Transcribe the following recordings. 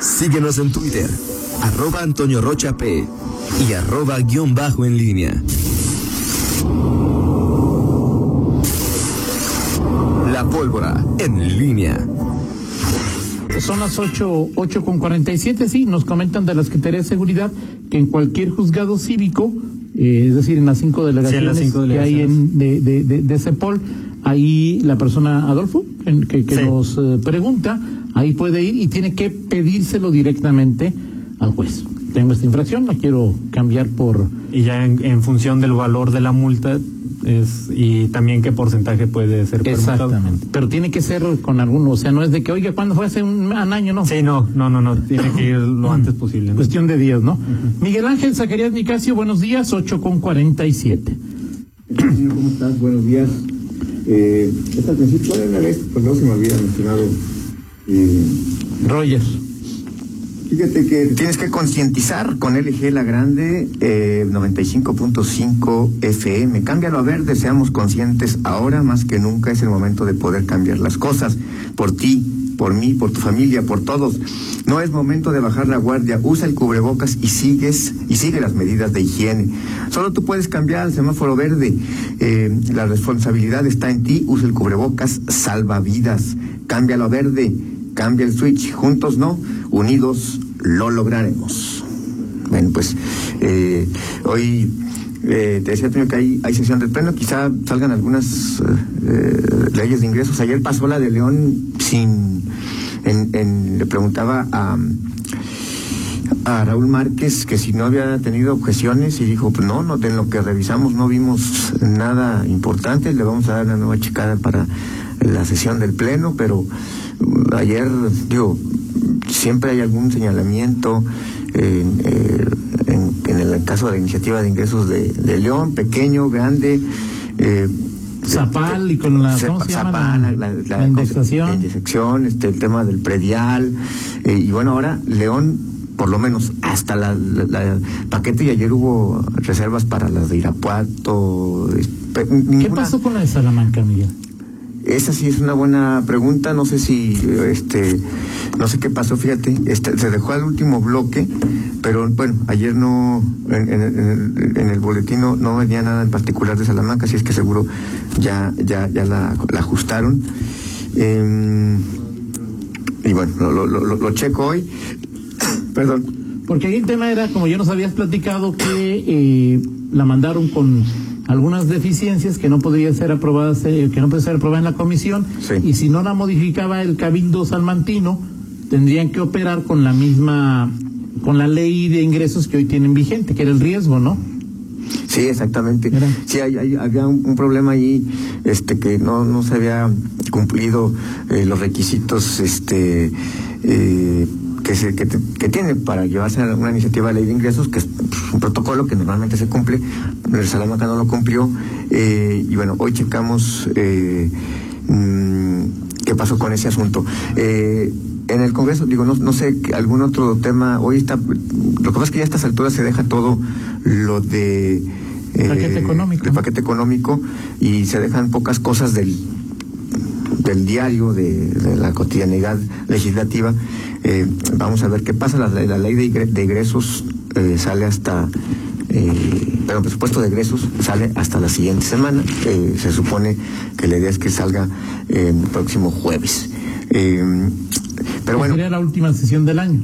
Síguenos en Twitter, arroba Antonio Rocha P y arroba guion bajo en línea. La pólvora en línea. Son las 8, ocho con 47, sí, nos comentan de la Secretaría de Seguridad que en cualquier juzgado cívico, eh, es decir, en las cinco delegaciones, que hay en, de, de, de, CEPOL, ahí la persona, Adolfo, que, que nos eh, pregunta, ahí puede ir y tiene que pedírselo directamente al juez. Tengo esta infracción, la quiero cambiar por... Y ya en, función del valor de la multa es y también qué porcentaje puede ser Exactamente. Pero tiene que ser con alguno, o sea, no es de que, oiga, ¿cuándo fue hace un, año? No. Sí, no, no, no, no, tiene que ir lo antes posible. Cuestión de días, ¿no? Miguel Ángel Zacarías Nicasio, buenos días, 8 con 47. ¿Cómo estás? Buenos días. Eh, esta principio una vez, pues no se me había mencionado eh, Roger. Fíjate que tienes que concientizar con LG La Grande eh, 95.5 FM. Cámbialo a verde, seamos conscientes ahora más que nunca es el momento de poder cambiar las cosas por ti, por mí, por tu familia, por todos. No es momento de bajar la guardia. Usa el cubrebocas y sigues y sigue las medidas de higiene. Solo tú puedes cambiar el semáforo verde. Eh, la responsabilidad está en ti. Usa el cubrebocas, salva vidas. Cámbialo a verde Cambia el switch, juntos no, unidos lo lograremos. Bueno, pues eh, hoy eh, te decía que hay, hay sesión del pleno, quizá salgan algunas leyes de ingresos. Ayer pasó la de León sin, en, le preguntaba a, Raúl Márquez que si no había tenido objeciones y dijo, pues no, no, en lo que revisamos no vimos nada importante, le vamos a dar una nueva checada para la sesión del pleno, pero ayer, digo, siempre hay algún señalamiento en, eh, el caso de la iniciativa de ingresos de, León, pequeño, grande. Eh, Zapal y con la, Zapal, la, indexación. este, el tema del predial. Eh, y bueno, ahora León, por lo menos hasta la, paquete y ayer hubo reservas para las de Irapuato. ¿Qué pasó con la de Salamanca, Miguel? Esa sí es una buena pregunta, no sé si, este, no sé qué pasó, fíjate, este, se dejó al último bloque, pero bueno, ayer no, en, el, boletín no, venía nada en particular de Salamanca, así es que seguro ya, ya, ya la, ajustaron. Em, y bueno, lo, checo hoy, perdón. Porque ahí el tema era, como ya nos habías platicado, que eh, la mandaron con algunas deficiencias que no podrían ser aprobadas, eh, que no puede ser aprobada en la comisión, y si no la modificaba el cabildo salmantino, tendrían que operar con la misma, con la ley de ingresos que hoy tienen vigente, que era el riesgo, ¿no? Sí, exactamente. Sí, hay, había un, problema ahí, este, que no, no se había cumplido eh, los requisitos, este, eh, que, se, que, tiene para llevarse a una iniciativa de ley de ingresos, que es pues, un protocolo que normalmente se cumple, el Salamanca no lo cumplió, eh, y bueno, hoy checamos eh, mm, qué pasó con ese asunto. Eh, en el Congreso, digo, no, no sé, algún otro tema, hoy está, lo que pasa es que ya a estas alturas se deja todo lo de... paquete económico. paquete económico y se dejan pocas cosas del del diario, de, la cotidianidad legislativa. Eh, vamos a ver qué pasa. La, ley de, egresos eh, sale hasta, eh, pero el presupuesto de egresos sale hasta la siguiente semana. Eh, se supone que la idea es que salga el próximo jueves. pero bueno. Sería la última sesión del año.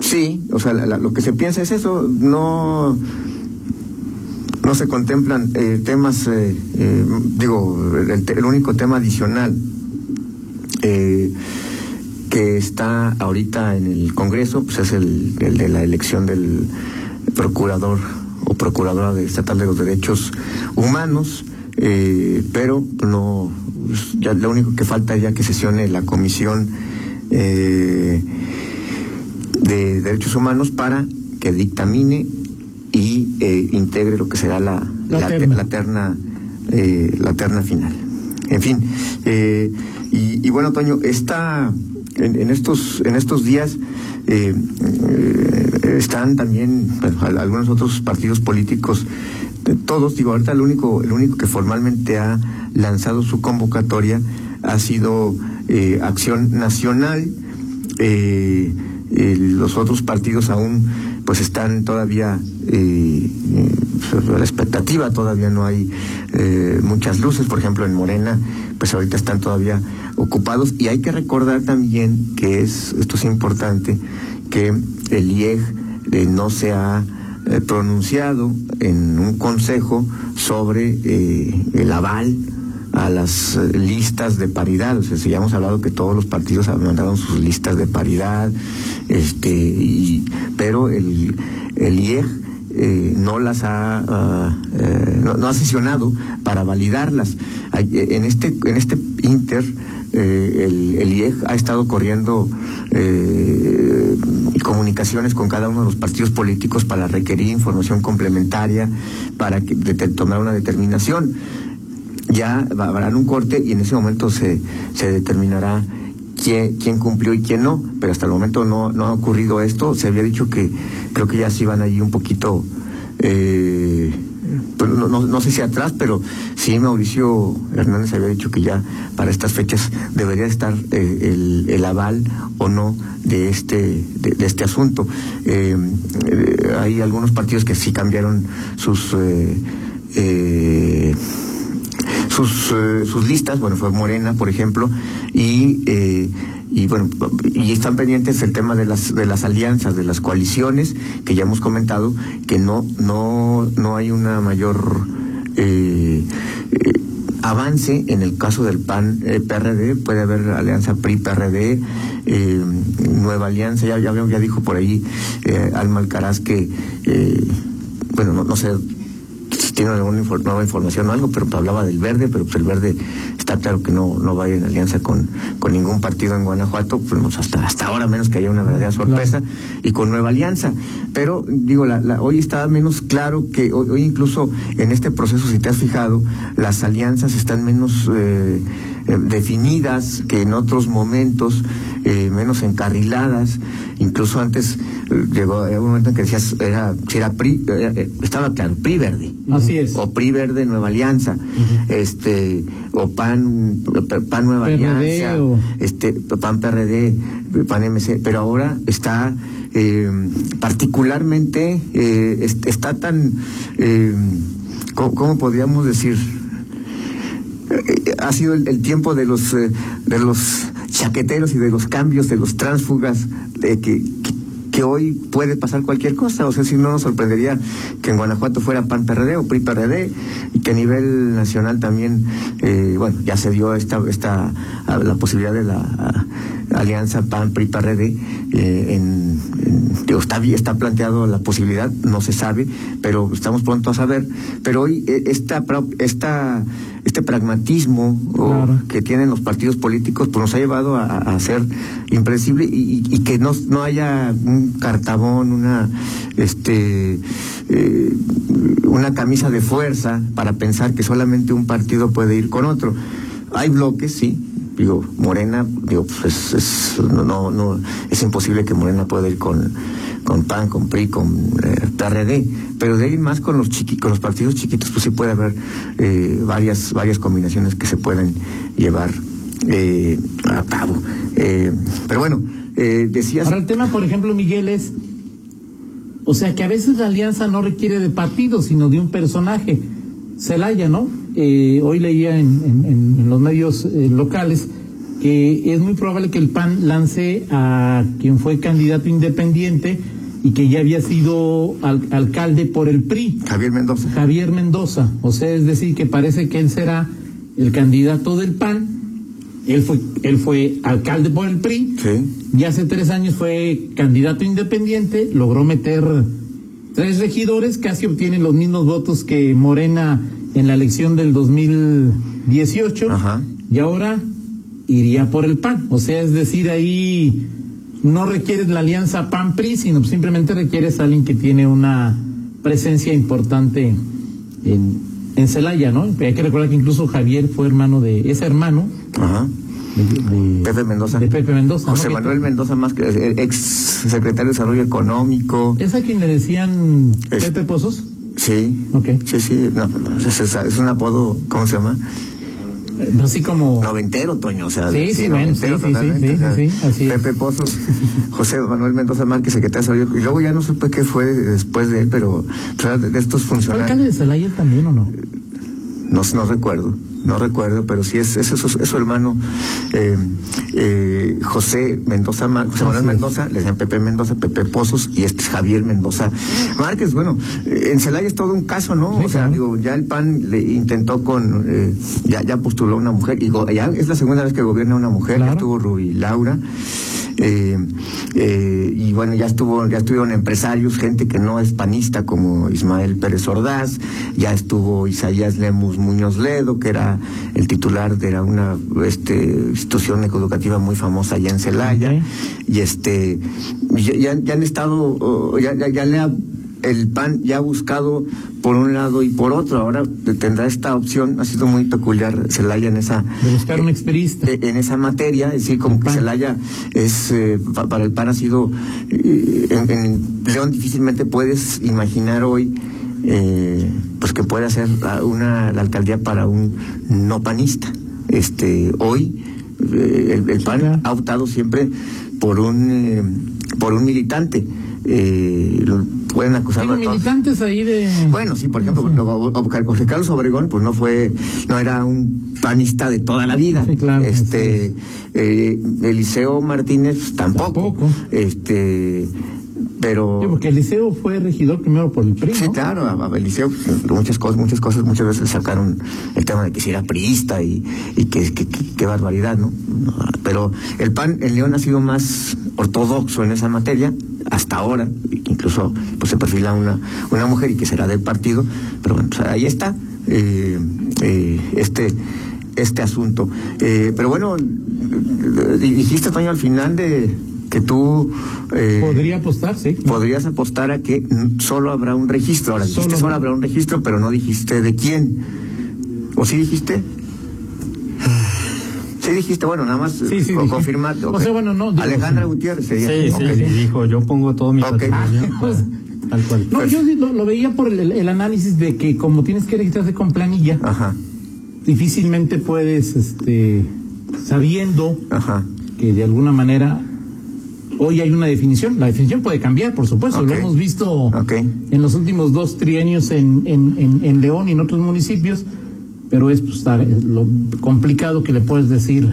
Sí, o sea, lo que se piensa es eso. No no se contemplan temas, digo, el, único tema adicional eh, que está ahorita en el Congreso, pues es el, de la elección del procurador o procuradora estatal de los derechos humanos, eh, pero no, pues, ya lo único que falta es ya que sesione la comisión eh, de derechos humanos para que dictamine y integre lo que será la, la, terna, la terna final. En fin, y, bueno, Toño, está en, estos, en estos días eh, eh, están también algunos otros partidos políticos, todos, digo, ahorita el único, el único que formalmente ha lanzado su convocatoria ha sido eh, Acción Nacional. los otros partidos aún pues están todavía eh, la expectativa todavía no hay muchas luces por ejemplo en Morena pues ahorita están todavía ocupados y hay que recordar también que es esto es importante que el IEG no se ha pronunciado en un consejo sobre el aval a las eh, listas de paridad. O sea, si ya hemos hablado que todos los partidos han mandado sus listas de paridad, este, y, pero el, el IEG eh, no las ha eh, no, ha sesionado para validarlas. En este en este inter el, el, IEG ha estado corriendo comunicaciones con cada uno de los partidos políticos para requerir información complementaria para que, tomar una determinación ya habrá un corte y en ese momento se, se determinará quién, cumplió y quién no, pero hasta el momento no, ha ocurrido esto. Se había dicho que creo que ya se iban allí un poquito, eh, pues no, sé si atrás, pero sí Mauricio Hernández había dicho que ya para estas fechas debería estar eh, el, aval o no de este, de, este asunto. Eh, hay algunos partidos que sí cambiaron sus... Eh, sus, eh, sus listas, bueno, fue Morena, por ejemplo, y, eh, y bueno, y están pendientes el tema de las, de las alianzas, de las coaliciones, que ya hemos comentado, que no, no, no hay una mayor eh, avance en el caso del PAN PRD, puede haber alianza PRI-PRD, nueva alianza, ya, ya, ya dijo por ahí Alma Alcaraz que, bueno, no, no sé tiene alguna nueva información o algo, pero hablaba del verde, pero pues el verde está claro que no, no va a ir en alianza con, con ningún partido en Guanajuato, pues hasta, hasta ahora menos que haya una verdadera sorpresa, y con nueva alianza. Pero digo, la, hoy está menos claro que hoy, incluso en este proceso, si te has fijado, las alianzas están menos eh, eh, definidas que en otros momentos, eh, menos encarriladas, incluso antes llegó un momento en que decías, era, si era PRI, estaba claro, PRI verde. Así es. O PRI verde Nueva Alianza, este, o PAN, PAN Nueva Alianza, este, PAN PRD, PAN MC, pero ahora está eh, particularmente, eh, está tan, eh, ¿cómo, podríamos decir? Ha sido el, tiempo de los de los chaqueteros y de los cambios de los tránsfugas de que que hoy puede pasar cualquier cosa. O sea, si no nos sorprendería que en Guanajuato fuera PAN PRD o PRI PRD y que a nivel nacional también, eh, bueno, ya se dio esta, esta la posibilidad de la alianza PAN PRI PRD eh, en, está, está planteado la posibilidad, no se sabe, pero estamos pronto a saber. Pero hoy eh, esta, esta, este pragmatismo que tienen los partidos políticos pues nos ha llevado a, ser impredecible y, que no, no haya un cartabón, una, este, eh, una camisa de fuerza para pensar que solamente un partido puede ir con otro. Hay bloques, sí, digo, Morena, digo, pues es, no, no, es imposible que Morena pueda ir con, con PAN, con PRI, con eh, PRD, pero de ahí más con los chiqui, con los partidos chiquitos, pues sí puede haber eh, varias, varias combinaciones que se pueden llevar eh, a cabo. Eh, pero bueno, eh, decías. Ahora el tema, por ejemplo, Miguel, es. O sea que a veces la alianza no requiere de partidos, sino de un personaje. Celaya, ¿no? Eh, hoy leía en, los medios eh, locales que es muy probable que el PAN lance a quien fue candidato independiente y que ya había sido alcalde por el PRI. Javier Mendoza. Javier Mendoza. O sea, es decir, que parece que él será el candidato del PAN. Él fue, él fue alcalde por el PRI. Sí. Y hace tres años fue candidato independiente. Logró meter tres regidores, casi obtienen los mismos votos que Morena en la elección del 2018 y ahora iría por el PAN. O sea, es decir, ahí no requieres la alianza PAN-PRI, sino simplemente requieres a alguien que tiene una presencia importante en, en Celaya, ¿no? Hay que recordar que incluso Javier fue hermano de, ese hermano. De, Pepe Mendoza. De Pepe Mendoza. José Manuel Mendoza, más que ex secretario de Desarrollo Económico. ¿Es a quien le decían Pepe Pozos? Sí. Ok. Sí, sí, no, es, un apodo, ¿cómo se llama? así como noventero Toño o sea sí sí, noventero, sí, sí, sí, sí, Pepe Pozos José Manuel Mendoza Márquez secretario y luego ya no supe qué fue después de él pero de estos funcionarios alcalde de Celaya también o no no no recuerdo no recuerdo, pero sí es, es, su hermano eh, eh, José Mendoza, José Manuel Mendoza, le decían Pepe Mendoza, Pepe Pozos, y este es Javier Mendoza Márquez. Bueno, eh, en Celaya es todo un caso, ¿no? o sea, digo, ya el PAN le intentó con, ya, ya postuló una mujer, y ya es la segunda vez que gobierna una mujer, ya tuvo Rubí Laura. Eh, eh, y bueno, ya estuvo, ya estuvieron empresarios, gente que no es panista como Ismael Pérez Ordaz, ya estuvo Isaías Lemus Muñoz Ledo, que era el titular de una este, institución educativa muy famosa allá en Celaya, y este ya, ya han estado, ya, ya, ya le ha el PAN ya ha buscado por un lado y por otro. Ahora tendrá esta opción. Ha sido muy peculiar Celaya en esa. De buscar un experista. Eh, en esa materia. Es decir, como que Celaya es. Eh, para el PAN ha sido. Eh, en, León difícilmente puedes imaginar hoy. pues que pueda ser una la alcaldía para un no panista. Este hoy el, PAN ha optado siempre por un por un militante eh, pueden acusar a militantes ahí de bueno sí por ejemplo José Carlos Obregón pues no fue no era un panista de toda la vida. Este eh, Eliseo Martínez tampoco, este pero sí, porque Eliseo fue regidor primero por el PRI sí claro a, Eliseo muchas cosas muchas cosas muchas veces sacaron el tema de que si era priista y, y que, barbaridad ¿no? pero el PAN en León ha sido más ortodoxo en esa materia hasta ahora, incluso pues se perfila una, una mujer y que será del partido, pero bueno, pues, ahí está eh, eh, este este asunto. Eh, pero bueno, dijiste, Toño, al final de que tú... Podría apostar, sí. Podrías apostar a que solo habrá un registro. Ahora, dijiste solo, solo habrá un registro, pero no dijiste de quién. ¿O sí dijiste? Sí dijiste, bueno, nada más sí, sí, confirmar. O sea, bueno, no. Alejandra Gutiérrez. Sí, sí, dijo, yo pongo todo mi okay. pues, tal cual. No, yo lo, veía por el, análisis de que como tienes que registrarse con planilla, Ajá. difícilmente puedes, este, sabiendo Ajá. que de alguna manera hoy hay una definición. La definición puede cambiar, por supuesto. Lo hemos visto en los últimos dos trienios en, en, en, en León y en otros municipios pero es pues, lo complicado que le puedes decir,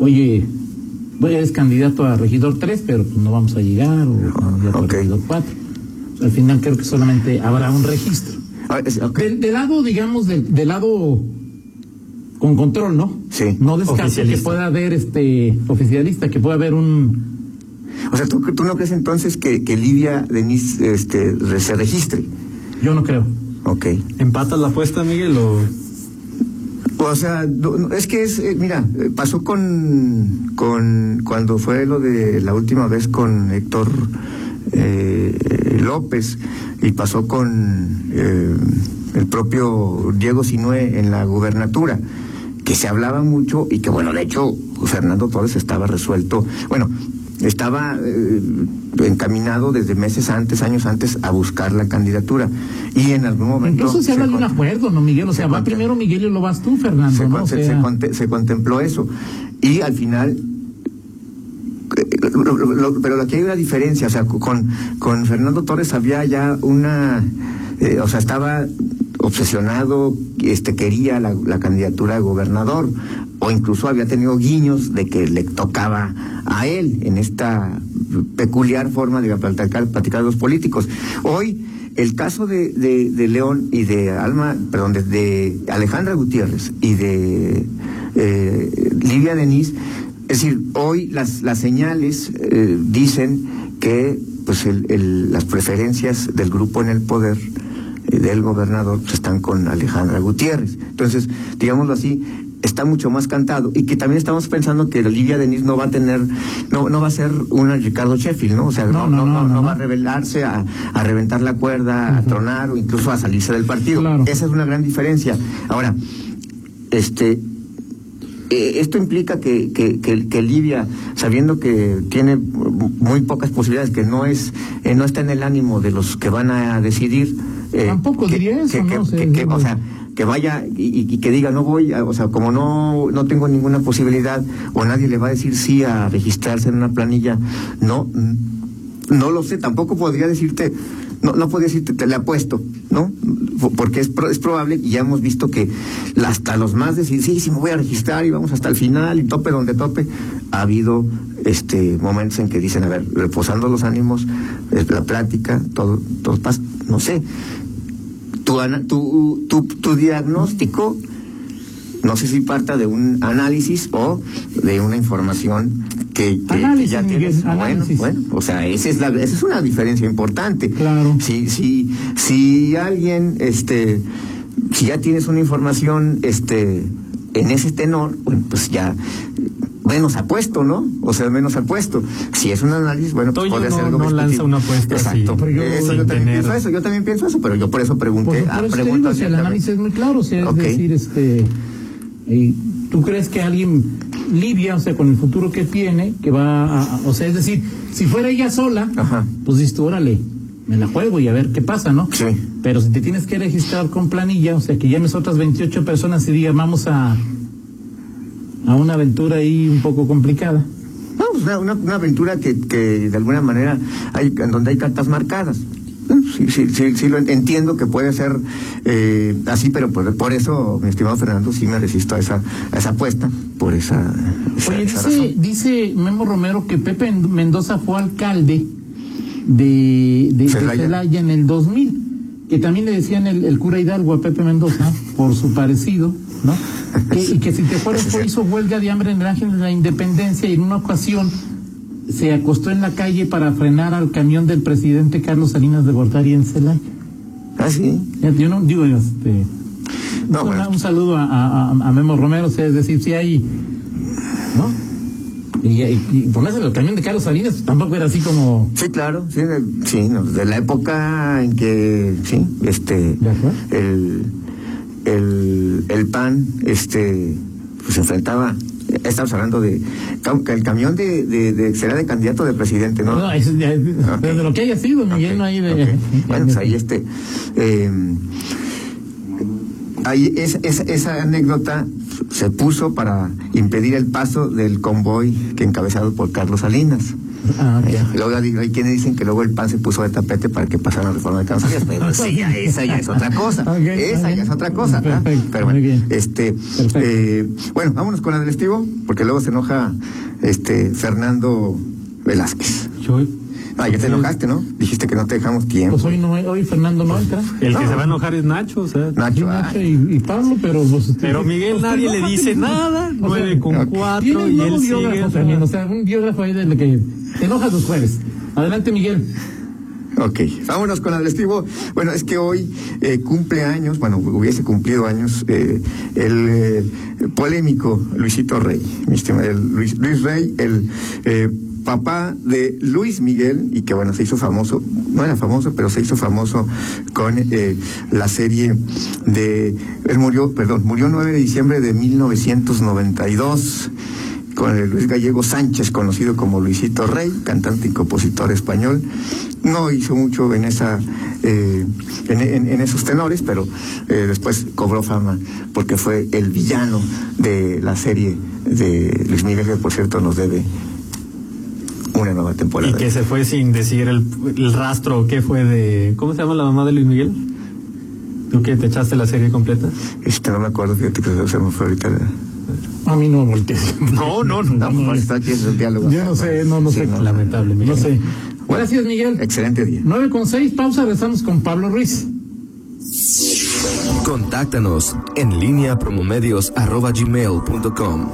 oye, eres candidato a regidor 3, pero pues no vamos a llegar, o candidato a regidor 4. al final creo que solamente habrá un registro. Ah, del, lado, digamos, del, lado con control, ¿no? Sí. No descarte que pueda haber este oficialista, que pueda haber un o sea, ¿tú, tú no crees entonces que, que Lidia Denise este, se registre? Yo no creo. Ok. ¿Empatas la apuesta, Miguel, o...? O sea, es que es, eh, mira, eh, pasó con, con, cuando fue lo de la última vez con Héctor eh, López y pasó con el propio Diego Sinue en la gubernatura, que se hablaba mucho y que bueno, de hecho Fernando Torres estaba resuelto, bueno, estaba eh, encaminado desde meses antes, años antes, a buscar la candidatura. Y en algún momento. Incluso se, habla de un acuerdo, ¿no, Miguel? O sea, va primero Miguel y lo vas tú, Fernando. Se, ¿no? se, contempló eso. Y al final. Pero aquí hay una diferencia, o sea, con, con Fernando Torres había ya una. Eh, o sea, estaba obsesionado, este, quería la, la candidatura de gobernador o incluso había tenido guiños de que le tocaba a él en esta peculiar forma de platicar, platicar los políticos. Hoy, el caso de, de, León y de Alma, perdón, de, Alejandra Gutiérrez y de eh, Livia Denis, es decir, hoy las, las señales eh, dicen que pues el, las preferencias del grupo en el poder eh, del gobernador pues, están con Alejandra Gutiérrez. Entonces, digámoslo así, está mucho más cantado y que también estamos pensando que Olivia Denis no va a tener, no, no va a ser una Ricardo Sheffield, ¿no? O sea, no, no, no, no, va a rebelarse a, a reventar la cuerda, a tronar o incluso a salirse del partido. Esa es una gran diferencia. Ahora, este, eh, esto implica que, que, que, Livia, sabiendo que tiene muy pocas posibilidades, que no es, eh, no está en el ánimo de los que van a decidir. Eh, Tampoco diría eso, ¿no? o sea, que vaya y, que diga no voy, o sea, como no, no tengo ninguna posibilidad o nadie le va a decir sí a registrarse en una planilla, no, no lo sé, tampoco podría decirte, no, no podría decirte, te le apuesto, ¿no? Porque es, es probable, y ya hemos visto que hasta los más decir, sí, sí, me voy a registrar y vamos hasta el final y tope donde tope, ha habido este momentos en que dicen, a ver, reposando los ánimos, la plática, todo, todo pasa, no sé, tu, tu, tu, tu diagnóstico no sé si parta de un análisis o de una información que, ya tienes. Bueno, bueno, o sea, esa es, la, esa es una diferencia importante. Claro. Si, si, si alguien, este, si ya tienes una información, este, en ese tenor, bueno, pues ya menos apuesto, ¿no? O sea, menos apuesto. Si es un análisis, bueno, pues puede ser algo no lanza una apuesta Exacto. Yo, eso, yo también pienso eso, yo también pienso eso, pero yo por eso pregunté. Por, por eso si el análisis es muy claro, o sea, es decir, este ¿Y ¿Tú crees que alguien lidia, o sea, con el futuro que tiene, que va a, o sea, es decir, si fuera ella sola, pues dices órale, me la juego y a ver qué pasa, ¿no? Sí. Pero si te tienes que registrar con planilla, o sea, que llames a otras 28 personas y digas, vamos a, a una aventura ahí un poco complicada. No, pues una, una, aventura que, que de alguna manera hay, en donde hay cartas marcadas. Sí, sí, sí, sí, lo entiendo que puede ser eh, así, pero por, por, eso, mi estimado Fernando, sí me resisto a esa, a esa apuesta, por esa, Oye, dice, dice Memo Romero que Pepe Mendoza fue alcalde de, de, Celaya. en el 2000, que también le decían el, el, cura Hidalgo a Pepe Mendoza, por su parecido, ¿no? y que si te acuerdas, fue, hizo huelga de hambre en el Ángel de la Independencia y en una ocasión se acostó en la calle para frenar al camión del presidente Carlos Salinas de Gortari en Celaya. ¿Ah, sí? Yo no digo, este... No, un, saludo a, a, Memo Romero, o sea, es decir, si hay... ¿No? Y, y, ponerse el camión de Carlos Salinas tampoco era así como... Sí, claro, sí, de, sí, de la época en que, sí, este... El, el, el PAN, este, pues se enfrentaba estamos hablando de el camión de, de, de será de candidato de presidente, ¿no? No, es, de, lo que haya sido, Miguel, no hay de. Bueno, pues ahí este. Eh, ahí es, esa anécdota se puso para impedir el paso del convoy que encabezado por Carlos Salinas. Ah, luego hay quienes dicen que luego el PAN se puso de tapete para que pasara la reforma de Carlos pero sí, esa ya es otra cosa. esa ya es otra cosa. pero bueno, este, eh, bueno, vámonos con la del estivo, porque luego se enoja este Fernando Velázquez. Yo Ah, ya te enojaste, ¿no? Dijiste que no te dejamos tiempo. Pues hoy, no, hoy Fernando no entra. El que se va a enojar es Nacho, o sea. Nacho, Nacho y, Pablo, pero... Pues, este, pero Miguel nadie le dice nada, nueve con cuatro y él sigue. También, o sea, un biógrafo ahí de que te enojas los jueves. Adelante, Miguel. Ok, vámonos con adrestivo. Bueno, es que hoy eh, cumple años, bueno, hubiese cumplido años eh, el eh, polémico Luisito Rey, mi estimado Luis, Luis Rey, el eh, papá de Luis Miguel, y que bueno, se hizo famoso, no era famoso, pero se hizo famoso con eh, la serie de, él murió, perdón, murió 9 de diciembre de 1992 con el Luis Gallego Sánchez, conocido como Luisito Rey, cantante y compositor español. No hizo mucho en esa eh, en, esos tenores, pero eh, después cobró fama porque fue el villano de la serie de Luis Miguel, que por cierto nos debe una nueva temporada. Y que se fue sin decir el, el rastro, ¿qué fue de... ¿Cómo se llama la mamá de Luis Miguel? ¿Tú que te echaste la serie completa? Este, no me acuerdo, fíjate que se me fue ahorita. A mí no voltees. No, no, no. no, no está aquí el diálogo. Yo no sé, no, no sé. Lamentablemente. No sé. Gracias, Miguel. Excelente día. 9 con 6, pausa, rezamos con Pablo Ruiz. Contáctanos en línea promomedios arroba gmail.com.